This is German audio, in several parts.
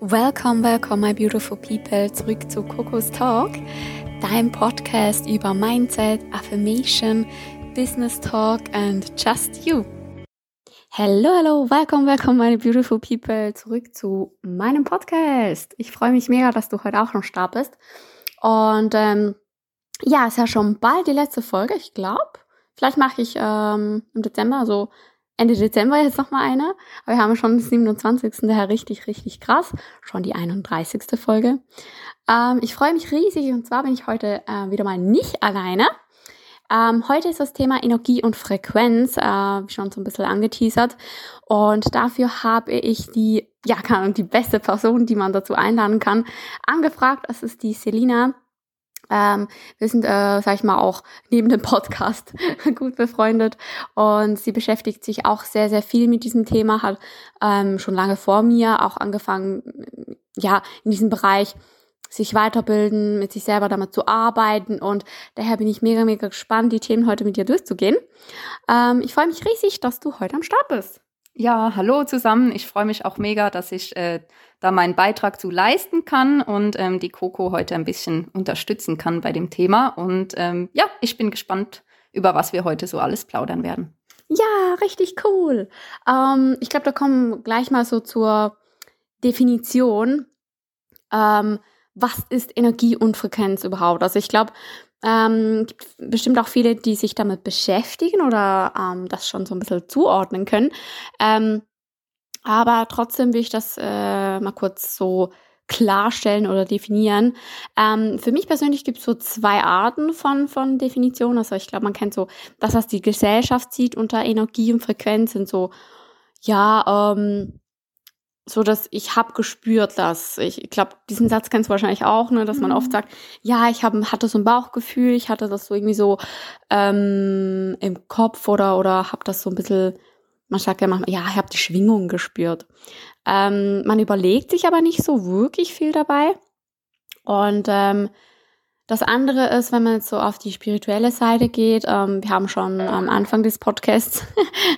Welcome, welcome, my beautiful people, zurück zu Coco's Talk, deinem Podcast über Mindset, Affirmation, Business Talk and just you. Hello, hello, welcome, welcome, meine beautiful people, zurück zu meinem Podcast. Ich freue mich mega, dass du heute auch noch start bist. Und ähm, ja, ist ja schon bald die letzte Folge, ich glaube. Vielleicht mache ich ähm, im Dezember, so Ende Dezember jetzt nochmal eine. Aber wir haben schon den 27. daher richtig, richtig krass. Schon die 31. Folge. Ähm, ich freue mich riesig und zwar bin ich heute äh, wieder mal nicht alleine. Ähm, heute ist das Thema Energie und Frequenz, äh, schon so ein bisschen angeteasert. Und dafür habe ich die, ja, die beste Person, die man dazu einladen kann, angefragt. Das ist die Selina. Ähm, wir sind, äh, sag ich mal, auch neben dem Podcast gut befreundet und sie beschäftigt sich auch sehr, sehr viel mit diesem Thema, hat ähm, schon lange vor mir auch angefangen, ja, in diesem Bereich sich weiterbilden, mit sich selber damit zu arbeiten und daher bin ich mega, mega gespannt, die Themen heute mit dir durchzugehen. Ähm, ich freue mich riesig, dass du heute am Start bist. Ja, hallo zusammen. Ich freue mich auch mega, dass ich äh, da meinen Beitrag zu leisten kann und ähm, die Coco heute ein bisschen unterstützen kann bei dem Thema. Und ähm, ja, ich bin gespannt, über was wir heute so alles plaudern werden. Ja, richtig cool. Ähm, ich glaube, da kommen gleich mal so zur Definition. Ähm, was ist Energie und Frequenz überhaupt? Also ich glaube, ähm, gibt bestimmt auch viele, die sich damit beschäftigen oder ähm, das schon so ein bisschen zuordnen können. Ähm, aber trotzdem will ich das äh, mal kurz so klarstellen oder definieren. Ähm, für mich persönlich gibt es so zwei Arten von, von Definitionen. Also ich glaube, man kennt so das, was die Gesellschaft sieht unter Energie und Frequenz, sind so, ja, ähm, so dass ich habe gespürt, dass ich, ich glaube, diesen Satz kennst du wahrscheinlich auch, ne, dass man oft mhm. sagt, ja, ich habe hatte so ein Bauchgefühl, ich hatte das so irgendwie so ähm, im Kopf oder oder habe das so ein bisschen, man sagt ja manchmal, ja, ich habe die Schwingung gespürt. Ähm, man überlegt sich aber nicht so wirklich viel dabei und ähm, das andere ist, wenn man jetzt so auf die spirituelle Seite geht, ähm, wir haben schon am Anfang des Podcasts,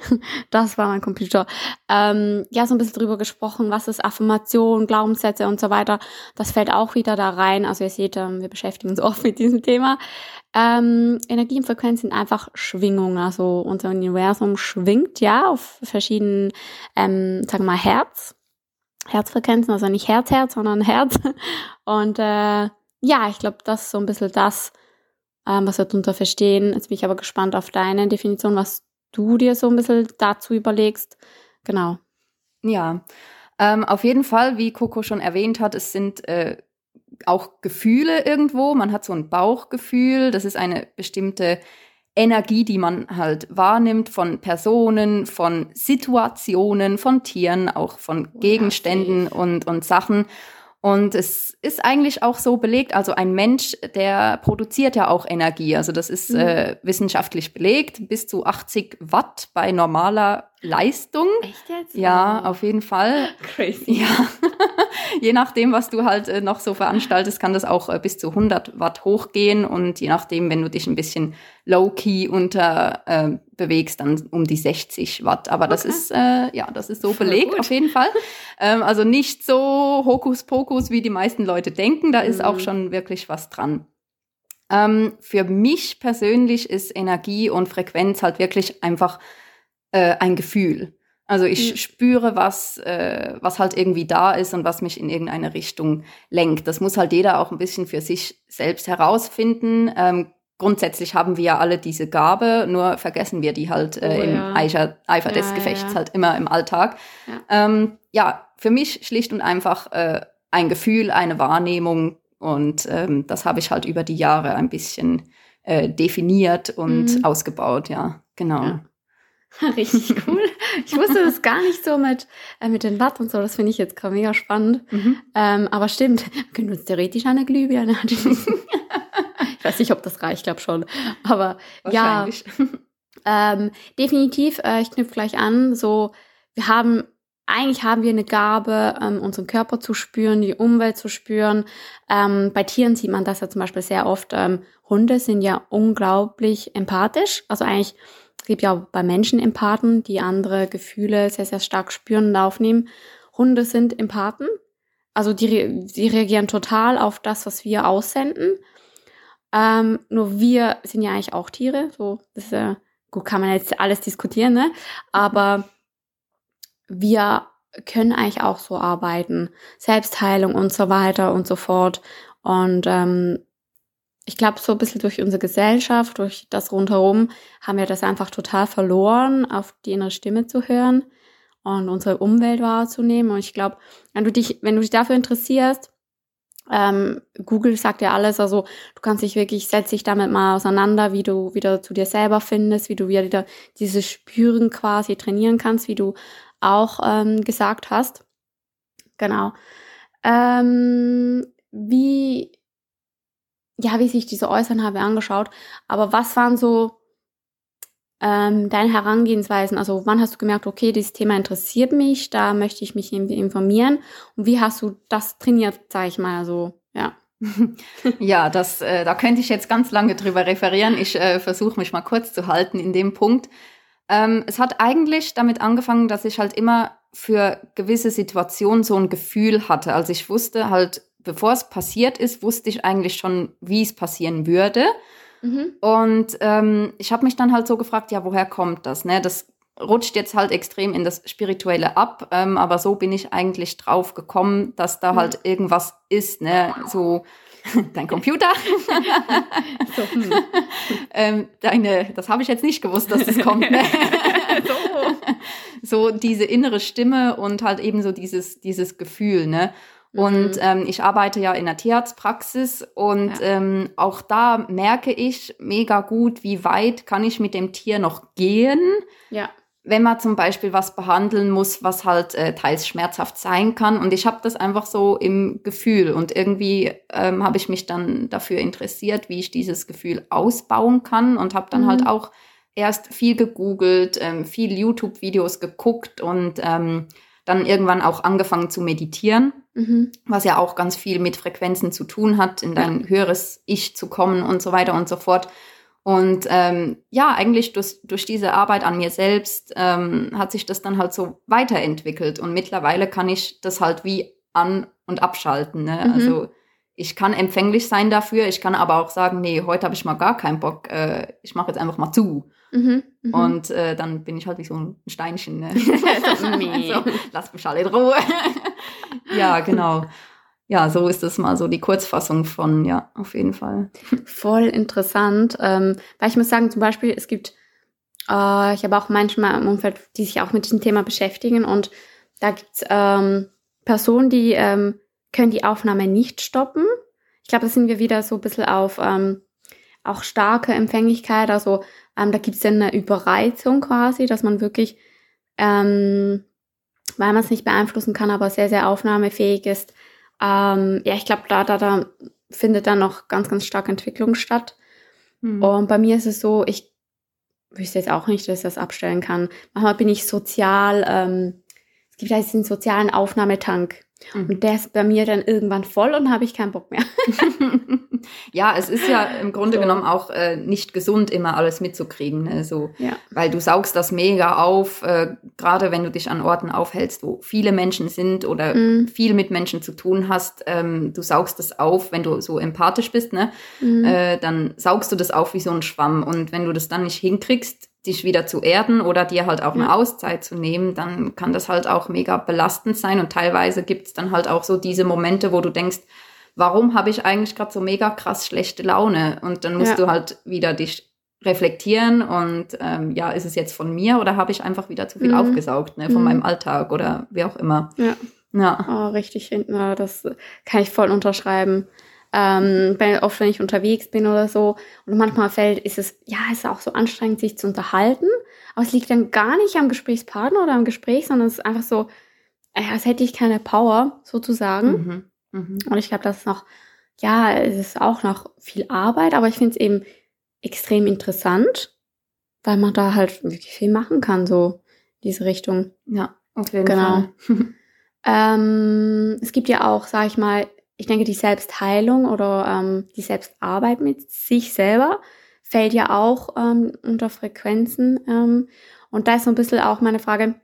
das war mein Computer, ähm, ja, so ein bisschen drüber gesprochen, was ist Affirmation, Glaubenssätze und so weiter. Das fällt auch wieder da rein. Also ihr seht, ähm, wir beschäftigen uns oft mit diesem Thema. Ähm, Energie und Frequenz sind einfach Schwingungen. Also unser Universum schwingt ja auf verschiedenen, ähm, sagen wir mal, Herz. Herzfrequenzen, also nicht Herz, Herz, sondern Herz. Und äh, ja, ich glaube, das ist so ein bisschen das, ähm, was wir darunter verstehen. Jetzt bin ich aber gespannt auf deine Definition, was du dir so ein bisschen dazu überlegst. Genau. Ja, ähm, auf jeden Fall, wie Coco schon erwähnt hat, es sind äh, auch Gefühle irgendwo. Man hat so ein Bauchgefühl. Das ist eine bestimmte Energie, die man halt wahrnimmt von Personen, von Situationen, von Tieren, auch von Gegenständen und, und Sachen. Und es ist eigentlich auch so belegt, also ein Mensch, der produziert ja auch Energie. Also das ist mhm. äh, wissenschaftlich belegt, bis zu 80 Watt bei normaler Leistung. Echt jetzt? Ja, auf jeden Fall. Crazy. Ja. je nachdem, was du halt äh, noch so veranstaltest, kann das auch äh, bis zu 100 Watt hochgehen und je nachdem, wenn du dich ein bisschen low-key unter äh, bewegst, dann um die 60 Watt. Aber okay. das ist, äh, ja, das ist so belegt auf jeden Fall. Ähm, also nicht so Hokuspokus, wie die meisten Leute denken. Da ist mhm. auch schon wirklich was dran. Ähm, für mich persönlich ist Energie und Frequenz halt wirklich einfach äh, ein Gefühl. Also ich mhm. spüre, was, äh, was halt irgendwie da ist und was mich in irgendeine Richtung lenkt. Das muss halt jeder auch ein bisschen für sich selbst herausfinden. Ähm, grundsätzlich haben wir ja alle diese Gabe, nur vergessen wir die halt äh, oh, im ja. Eifer, Eifer ja, des Gefechts ja. halt immer im Alltag. Ähm, ja, für mich schlicht und einfach äh, ein Gefühl, eine Wahrnehmung und ähm, das habe ich halt über die Jahre ein bisschen äh, definiert und mhm. ausgebaut, ja, genau. Richtig cool. Ich wusste das gar nicht so mit, äh, mit den Watt und so. Das finde ich jetzt gerade mega spannend. Mhm. Ähm, aber stimmt, wir können uns theoretisch eine Glühbirne anschließen. ich weiß nicht, ob das reicht, glaube schon. Aber ja, ähm, definitiv, äh, ich knüpfe gleich an. So, wir haben, eigentlich haben wir eine Gabe, ähm, unseren Körper zu spüren, die Umwelt zu spüren. Ähm, bei Tieren sieht man das ja zum Beispiel sehr oft. Ähm, Hunde sind ja unglaublich empathisch. Also eigentlich es gibt ja auch bei Menschen Empathen, die andere Gefühle sehr, sehr stark spüren und aufnehmen. Hunde sind Empathen. also die, die reagieren total auf das, was wir aussenden. Ähm, nur wir sind ja eigentlich auch Tiere. So, das ja, gut, kann man jetzt alles diskutieren, ne? Aber wir können eigentlich auch so arbeiten. Selbstheilung und so weiter und so fort. Und ähm, ich glaube, so ein bisschen durch unsere Gesellschaft, durch das rundherum, haben wir das einfach total verloren, auf die innere Stimme zu hören und unsere Umwelt wahrzunehmen. Und ich glaube, wenn du dich, wenn du dich dafür interessierst, ähm, Google sagt ja alles, also du kannst dich wirklich, setz dich damit mal auseinander, wie du wieder zu dir selber findest, wie du wieder dieses Spüren quasi trainieren kannst, wie du auch ähm, gesagt hast. Genau. Ähm, wie, ja, wie sich diese Äußern habe angeschaut. Aber was waren so ähm, deine Herangehensweisen? Also wann hast du gemerkt, okay, dieses Thema interessiert mich, da möchte ich mich informieren. Und wie hast du das trainiert, sage ich mal so, ja. ja, das, äh, da könnte ich jetzt ganz lange drüber referieren. Ich äh, versuche mich mal kurz zu halten in dem Punkt. Ähm, es hat eigentlich damit angefangen, dass ich halt immer für gewisse Situationen so ein Gefühl hatte. Also ich wusste halt, bevor es passiert ist, wusste ich eigentlich schon, wie es passieren würde. Mhm. Und ähm, ich habe mich dann halt so gefragt, ja, woher kommt das? Ne? Das rutscht jetzt halt extrem in das Spirituelle ab, ähm, aber so bin ich eigentlich drauf gekommen, dass da mhm. halt irgendwas ist, ne? So dein Computer. so, hm. ähm, deine, das habe ich jetzt nicht gewusst, dass das kommt. Ne? so. so diese innere Stimme und halt eben so dieses, dieses Gefühl, ne? Und mhm. ähm, ich arbeite ja in der Tierarztpraxis und ja. ähm, auch da merke ich mega gut, wie weit kann ich mit dem Tier noch gehen. Ja wenn man zum Beispiel was behandeln muss, was halt äh, teils schmerzhaft sein kann. Und ich habe das einfach so im Gefühl. Und irgendwie ähm, habe ich mich dann dafür interessiert, wie ich dieses Gefühl ausbauen kann und habe dann mhm. halt auch erst viel gegoogelt, ähm, viel YouTube-Videos geguckt und ähm, dann irgendwann auch angefangen zu meditieren, mhm. was ja auch ganz viel mit Frequenzen zu tun hat, in dein ja. höheres Ich zu kommen und so weiter und so fort. Und ähm, ja, eigentlich durch, durch diese Arbeit an mir selbst ähm, hat sich das dann halt so weiterentwickelt. Und mittlerweile kann ich das halt wie an- und abschalten. Ne? Mhm. Also ich kann empfänglich sein dafür, ich kann aber auch sagen, nee, heute habe ich mal gar keinen Bock, äh, ich mache jetzt einfach mal zu. Mhm, mh. Und äh, dann bin ich halt wie so ein Steinchen. Ne? so, lass mich alle in Ruhe. Ja, genau ja, so ist es mal so die Kurzfassung von, ja, auf jeden Fall. Voll interessant. Ähm, weil ich muss sagen, zum Beispiel, es gibt, äh, ich habe auch manchmal im Umfeld, die sich auch mit diesem Thema beschäftigen und da gibt's ähm, Personen, die ähm, können die Aufnahme nicht stoppen. Ich glaube, da sind wir wieder so ein bisschen auf ähm, auch starke Empfänglichkeit. Also ähm, da gibt's dann eine Überreizung quasi, dass man wirklich, ähm, weil man es nicht beeinflussen kann, aber sehr, sehr aufnahmefähig ist, ähm, ja, ich glaube, da, da, da findet dann noch ganz, ganz starke Entwicklung statt. Mhm. Und bei mir ist es so, ich wüsste jetzt auch nicht, dass ich das abstellen kann. Manchmal bin ich sozial, ähm, es gibt ja diesen sozialen Aufnahmetank. Mhm. Und der ist bei mir dann irgendwann voll und habe ich keinen Bock mehr. ja, es ist ja im Grunde so. genommen auch äh, nicht gesund, immer alles mitzukriegen. Ne? So, ja. Weil du saugst das mega auf, äh, gerade wenn du dich an Orten aufhältst, wo viele Menschen sind oder mhm. viel mit Menschen zu tun hast. Ähm, du saugst das auf, wenn du so empathisch bist, ne? Mhm. Äh, dann saugst du das auf wie so ein Schwamm. Und wenn du das dann nicht hinkriegst, dich wieder zu erden oder dir halt auch eine Auszeit zu nehmen, dann kann das halt auch mega belastend sein. Und teilweise gibt's dann halt auch so diese Momente, wo du denkst, warum habe ich eigentlich gerade so mega krass schlechte Laune? Und dann musst ja. du halt wieder dich reflektieren und ähm, ja, ist es jetzt von mir oder habe ich einfach wieder zu viel mhm. aufgesaugt, ne, von mhm. meinem Alltag oder wie auch immer. Ja. Ja. Oh, richtig, ja, das kann ich voll unterschreiben. Ähm, wenn, oft, wenn ich unterwegs bin oder so. Und manchmal fällt, ist es, ja, ist auch so anstrengend, sich zu unterhalten. Aber es liegt dann gar nicht am Gesprächspartner oder am Gespräch, sondern es ist einfach so, als hätte ich keine Power, sozusagen. Mhm. Mhm. Und ich glaube, das ist noch, ja, es ist auch noch viel Arbeit, aber ich finde es eben extrem interessant, weil man da halt wirklich viel machen kann, so diese Richtung. Ja, auf jeden genau. Fall. ähm, es gibt ja auch, sag ich mal, ich denke, die Selbstheilung oder ähm, die Selbstarbeit mit sich selber fällt ja auch ähm, unter Frequenzen. Ähm, und da ist so ein bisschen auch meine Frage,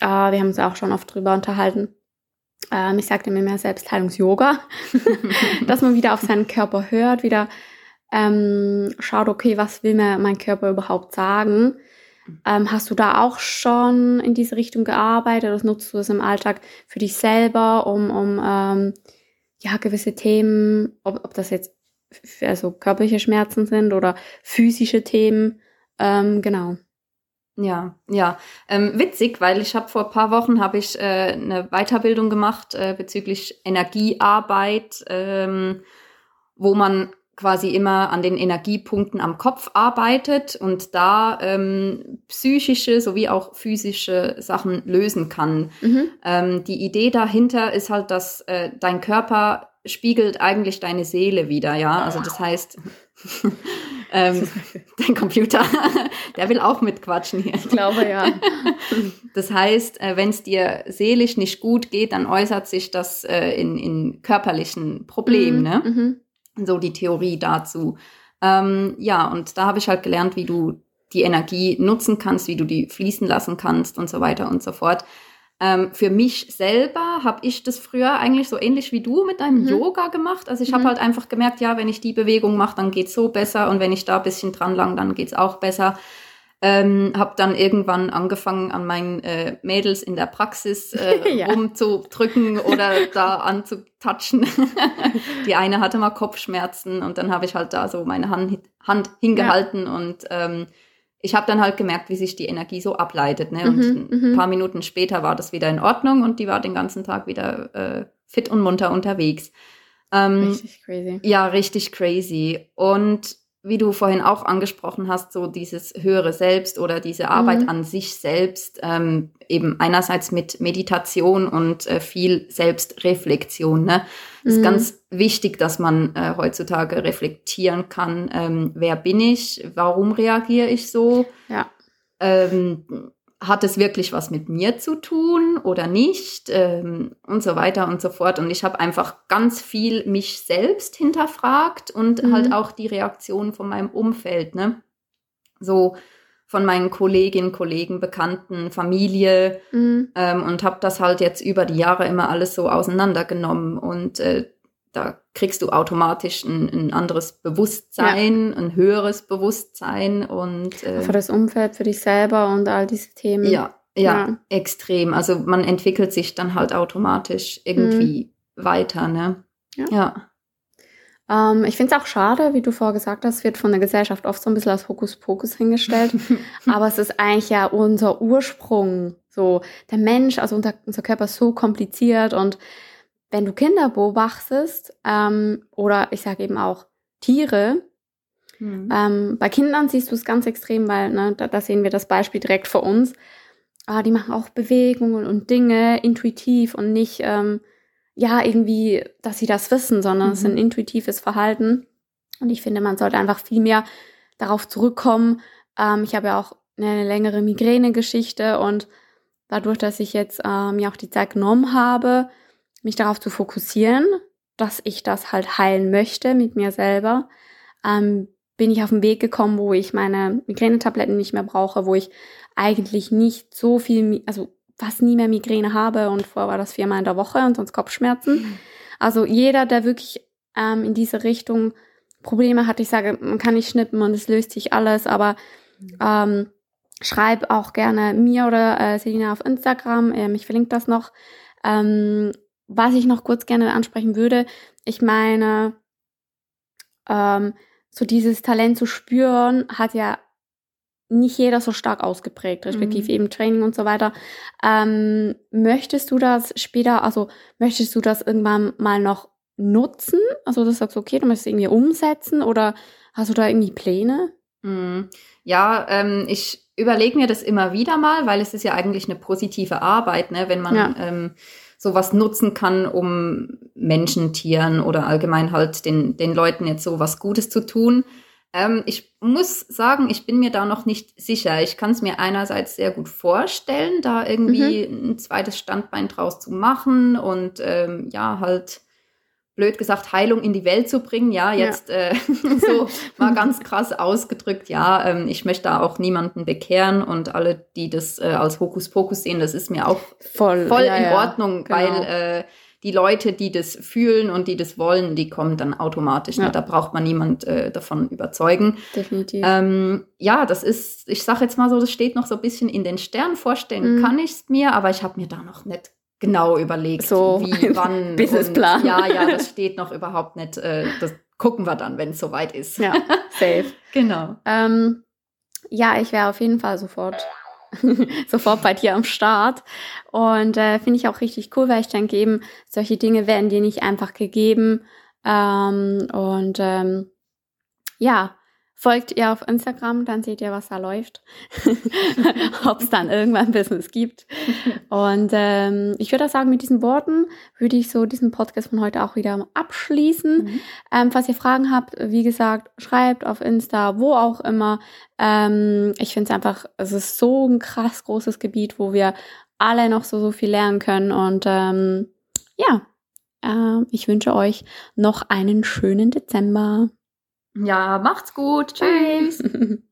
äh, wir haben uns auch schon oft drüber unterhalten, ähm, ich sagte mir mehr Selbstheilungs-Yoga, dass man wieder auf seinen Körper hört, wieder ähm, schaut, okay, was will mir mein Körper überhaupt sagen? Ähm, hast du da auch schon in diese Richtung gearbeitet oder nutzt du es im Alltag für dich selber, um, um ähm, ja, gewisse Themen, ob, ob das jetzt also körperliche Schmerzen sind oder physische Themen, ähm, genau. Ja, ja. Ähm, witzig, weil ich habe vor ein paar Wochen habe ich äh, eine Weiterbildung gemacht äh, bezüglich Energiearbeit, ähm, wo man quasi immer an den Energiepunkten am Kopf arbeitet und da ähm, psychische sowie auch physische Sachen lösen kann. Mhm. Ähm, die Idee dahinter ist halt, dass äh, dein Körper spiegelt eigentlich deine Seele wieder, ja. Also das heißt, ähm, dein Computer, der will auch mitquatschen hier. Ich glaube ja. Das heißt, äh, wenn es dir seelisch nicht gut geht, dann äußert sich das äh, in, in körperlichen Problemen, mhm, ne? Mhm. So die Theorie dazu. Ähm, ja, und da habe ich halt gelernt, wie du die Energie nutzen kannst, wie du die fließen lassen kannst und so weiter und so fort. Ähm, für mich selber habe ich das früher eigentlich so ähnlich wie du mit deinem mhm. Yoga gemacht. Also ich mhm. habe halt einfach gemerkt, ja, wenn ich die Bewegung mache, dann geht's so besser und wenn ich da ein bisschen dran lang, dann geht's auch besser. Ähm, habe dann irgendwann angefangen, an meinen äh, Mädels in der Praxis äh, ja. rumzudrücken oder da anzutatschen. die eine hatte mal Kopfschmerzen und dann habe ich halt da so meine Hand, Hand hingehalten ja. und ähm, ich habe dann halt gemerkt, wie sich die Energie so ableitet. Ne? Und mhm, ein mhm. paar Minuten später war das wieder in Ordnung und die war den ganzen Tag wieder äh, fit und munter unterwegs. Ähm, richtig crazy. Ja, richtig crazy. Und wie du vorhin auch angesprochen hast, so dieses höhere Selbst oder diese Arbeit mhm. an sich selbst, ähm, eben einerseits mit Meditation und äh, viel Selbstreflexion. Ne? Es mhm. ist ganz wichtig, dass man äh, heutzutage reflektieren kann, ähm, wer bin ich, warum reagiere ich so? Ja. Ähm, hat es wirklich was mit mir zu tun oder nicht ähm, und so weiter und so fort. Und ich habe einfach ganz viel mich selbst hinterfragt und mhm. halt auch die Reaktion von meinem Umfeld, ne? So von meinen Kolleginnen, Kollegen, Bekannten, Familie mhm. ähm, und habe das halt jetzt über die Jahre immer alles so auseinandergenommen und äh, da kriegst du automatisch ein, ein anderes Bewusstsein, ja. ein höheres Bewusstsein und äh, für das Umfeld, für dich selber und all diese Themen. Ja, ja, ja. extrem. Also man entwickelt sich dann halt automatisch irgendwie mhm. weiter, ne? Ja. ja. Ähm, ich finde es auch schade, wie du vorher gesagt hast, wird von der Gesellschaft oft so ein bisschen als Hokuspokus hingestellt. aber es ist eigentlich ja unser Ursprung. So, der Mensch, also unser, unser Körper ist so kompliziert und wenn du Kinder beobachtest ähm, oder ich sage eben auch Tiere, mhm. ähm, bei Kindern siehst du es ganz extrem, weil ne, da, da, sehen wir das Beispiel direkt vor uns. Ah, die machen auch Bewegungen und Dinge intuitiv und nicht ähm, ja irgendwie, dass sie das wissen, sondern mhm. es ist ein intuitives Verhalten. Und ich finde, man sollte einfach viel mehr darauf zurückkommen. Ähm, ich habe ja auch eine längere Migräne-Geschichte und dadurch, dass ich jetzt mir auch die Zeit genommen habe, mich darauf zu fokussieren, dass ich das halt heilen möchte mit mir selber, ähm, bin ich auf den Weg gekommen, wo ich meine Migränetabletten nicht mehr brauche, wo ich eigentlich nicht so viel, also fast nie mehr Migräne habe und vorher war das viermal in der Woche und sonst Kopfschmerzen. Mhm. Also jeder, der wirklich ähm, in diese Richtung Probleme hat, ich sage, man kann nicht schnippen und es löst sich alles, aber mhm. ähm, schreib auch gerne mir oder äh, Selina auf Instagram, ähm, ich verlinke das noch. Ähm, was ich noch kurz gerne ansprechen würde, ich meine, ähm, so dieses Talent zu spüren, hat ja nicht jeder so stark ausgeprägt, respektive mhm. eben Training und so weiter. Ähm, möchtest du das später, also möchtest du das irgendwann mal noch nutzen? Also du sagst, okay, du möchtest irgendwie umsetzen oder hast du da irgendwie Pläne? Mhm. Ja, ähm, ich überlege mir das immer wieder mal, weil es ist ja eigentlich eine positive Arbeit, ne, wenn man ja. ähm, sowas nutzen kann, um Menschen, Tieren oder allgemein halt den, den Leuten jetzt so was Gutes zu tun. Ähm, ich muss sagen, ich bin mir da noch nicht sicher. Ich kann es mir einerseits sehr gut vorstellen, da irgendwie mhm. ein zweites Standbein draus zu machen und ähm, ja, halt blöd gesagt, Heilung in die Welt zu bringen. Ja, jetzt ja. Äh, so mal ganz krass ausgedrückt, ja, ähm, ich möchte da auch niemanden bekehren und alle, die das äh, als Hokuspokus sehen, das ist mir auch voll, voll ja, in ja. Ordnung, genau. weil äh, die Leute, die das fühlen und die das wollen, die kommen dann automatisch. Ne? Da braucht man niemand äh, davon überzeugen. Definitiv. Ähm, ja, das ist, ich sage jetzt mal so, das steht noch so ein bisschen in den Sternen. Vorstellen mhm. kann ich es mir, aber ich habe mir da noch nicht genau überlegt, so wie, wann. Businessplan. Ja, ja, das steht noch überhaupt nicht. Äh, das gucken wir dann, wenn es soweit ist. Ja, safe. genau. Ähm, ja, ich wäre auf jeden Fall sofort sofort bei dir am Start. Und äh, finde ich auch richtig cool, weil ich denke eben, solche Dinge werden dir nicht einfach gegeben. Ähm, und ähm, ja, Folgt ihr auf Instagram, dann seht ihr, was da läuft. Ob es dann irgendwann Business gibt. Und ähm, ich würde auch sagen, mit diesen Worten würde ich so diesen Podcast von heute auch wieder abschließen. Mhm. Ähm, falls ihr Fragen habt, wie gesagt, schreibt auf Insta, wo auch immer. Ähm, ich finde es einfach, es ist so ein krass großes Gebiet, wo wir alle noch so, so viel lernen können. Und ähm, ja, äh, ich wünsche euch noch einen schönen Dezember. Ja, macht's gut. Tschüss.